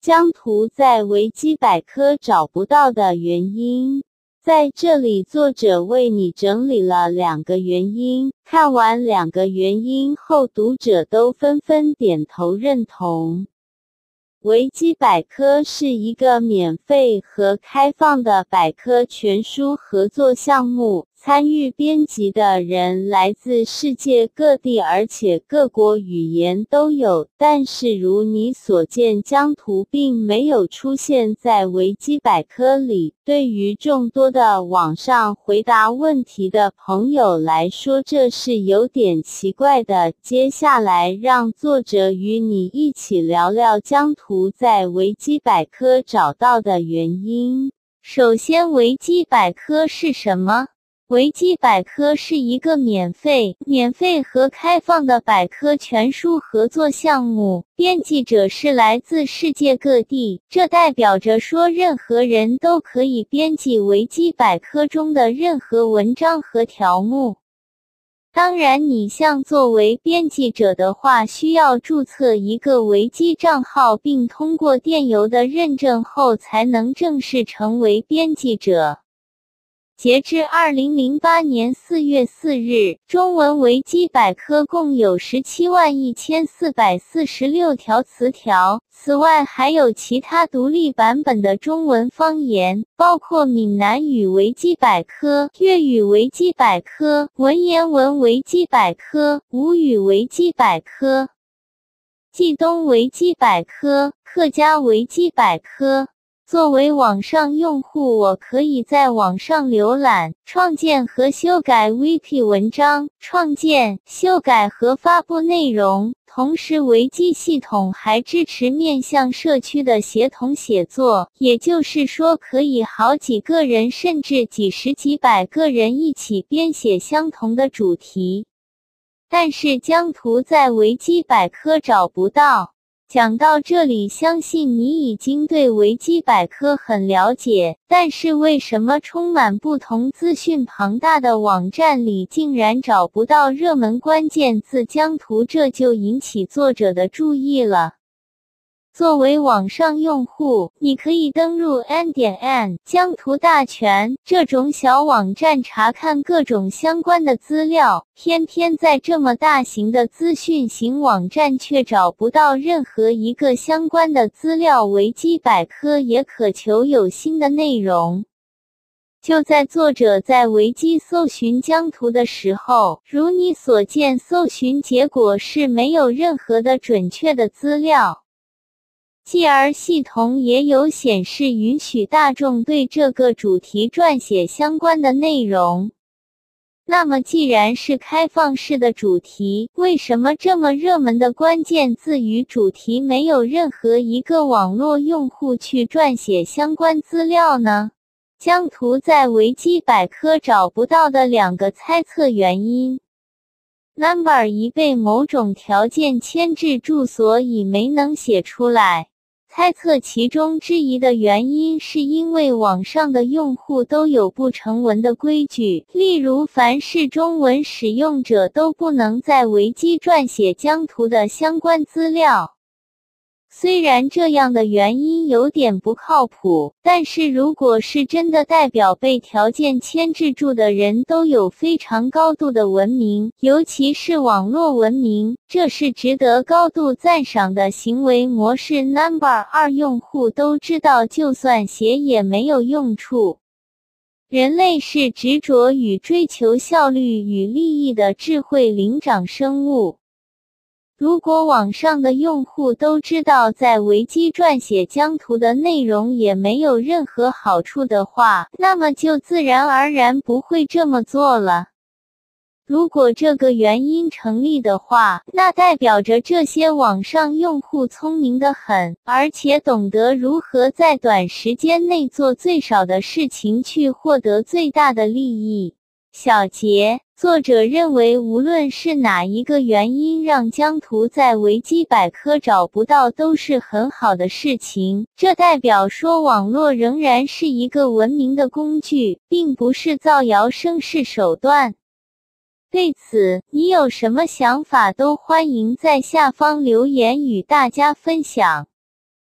江图在维基百科找不到的原因。在这里，作者为你整理了两个原因。看完两个原因后，读者都纷纷点头认同。维基百科是一个免费和开放的百科全书合作项目。参与编辑的人来自世界各地，而且各国语言都有。但是如你所见，疆图并没有出现在维基百科里。对于众多的网上回答问题的朋友来说，这是有点奇怪的。接下来，让作者与你一起聊聊疆图在维基百科找到的原因。首先，维基百科是什么？维基百科是一个免费、免费和开放的百科全书合作项目，编辑者是来自世界各地，这代表着说任何人都可以编辑维基百科中的任何文章和条目。当然，你像作为编辑者的话，需要注册一个维基账号，并通过电邮的认证后，才能正式成为编辑者。截至二零零八年四月四日，中文维基百科共有十七万一千四百四十六条词条。此外，还有其他独立版本的中文方言，包括闽南语维基百科、粤语维基百科、文言文维基百科、吴语维基百科、冀东维基百科、客家维基百科。作为网上用户，我可以在网上浏览、创建和修改 Wiki 文章，创建、修改和发布内容。同时，维基系统还支持面向社区的协同写作，也就是说，可以好几个人甚至几十几百个人一起编写相同的主题。但是，疆图在维基百科找不到。讲到这里，相信你已经对维基百科很了解。但是为什么充满不同资讯庞大的网站里竟然找不到热门关键字疆图？这就引起作者的注意了。作为网上用户，你可以登录 n 点 n 疆图大全这种小网站查看各种相关的资料，偏偏在这么大型的资讯型网站却找不到任何一个相关的资料。维基百科也渴求有新的内容。就在作者在维基搜寻疆图的时候，如你所见，搜寻结果是没有任何的准确的资料。继而系统也有显示允许大众对这个主题撰写相关的内容。那么既然是开放式的主题，为什么这么热门的关键字与主题没有任何一个网络用户去撰写相关资料呢？江图在维基百科找不到的两个猜测原因。Number 一，被某种条件牵制住，所以没能写出来。猜测其中之一的原因，是因为网上的用户都有不成文的规矩，例如凡是中文使用者都不能在维基撰写疆图的相关资料。虽然这样的原因有点不靠谱，但是如果是真的，代表被条件牵制住的人都有非常高度的文明，尤其是网络文明，这是值得高度赞赏的行为模式。Number 二，用户都知道，就算写也没有用处。人类是执着与追求效率与利益的智慧灵长生物。如果网上的用户都知道在维基撰写疆图的内容也没有任何好处的话，那么就自然而然不会这么做了。如果这个原因成立的话，那代表着这些网上用户聪明的很，而且懂得如何在短时间内做最少的事情去获得最大的利益。小结。作者认为，无论是哪一个原因让江图在维基百科找不到，都是很好的事情。这代表说，网络仍然是一个文明的工具，并不是造谣生事手段。对此，你有什么想法？都欢迎在下方留言与大家分享。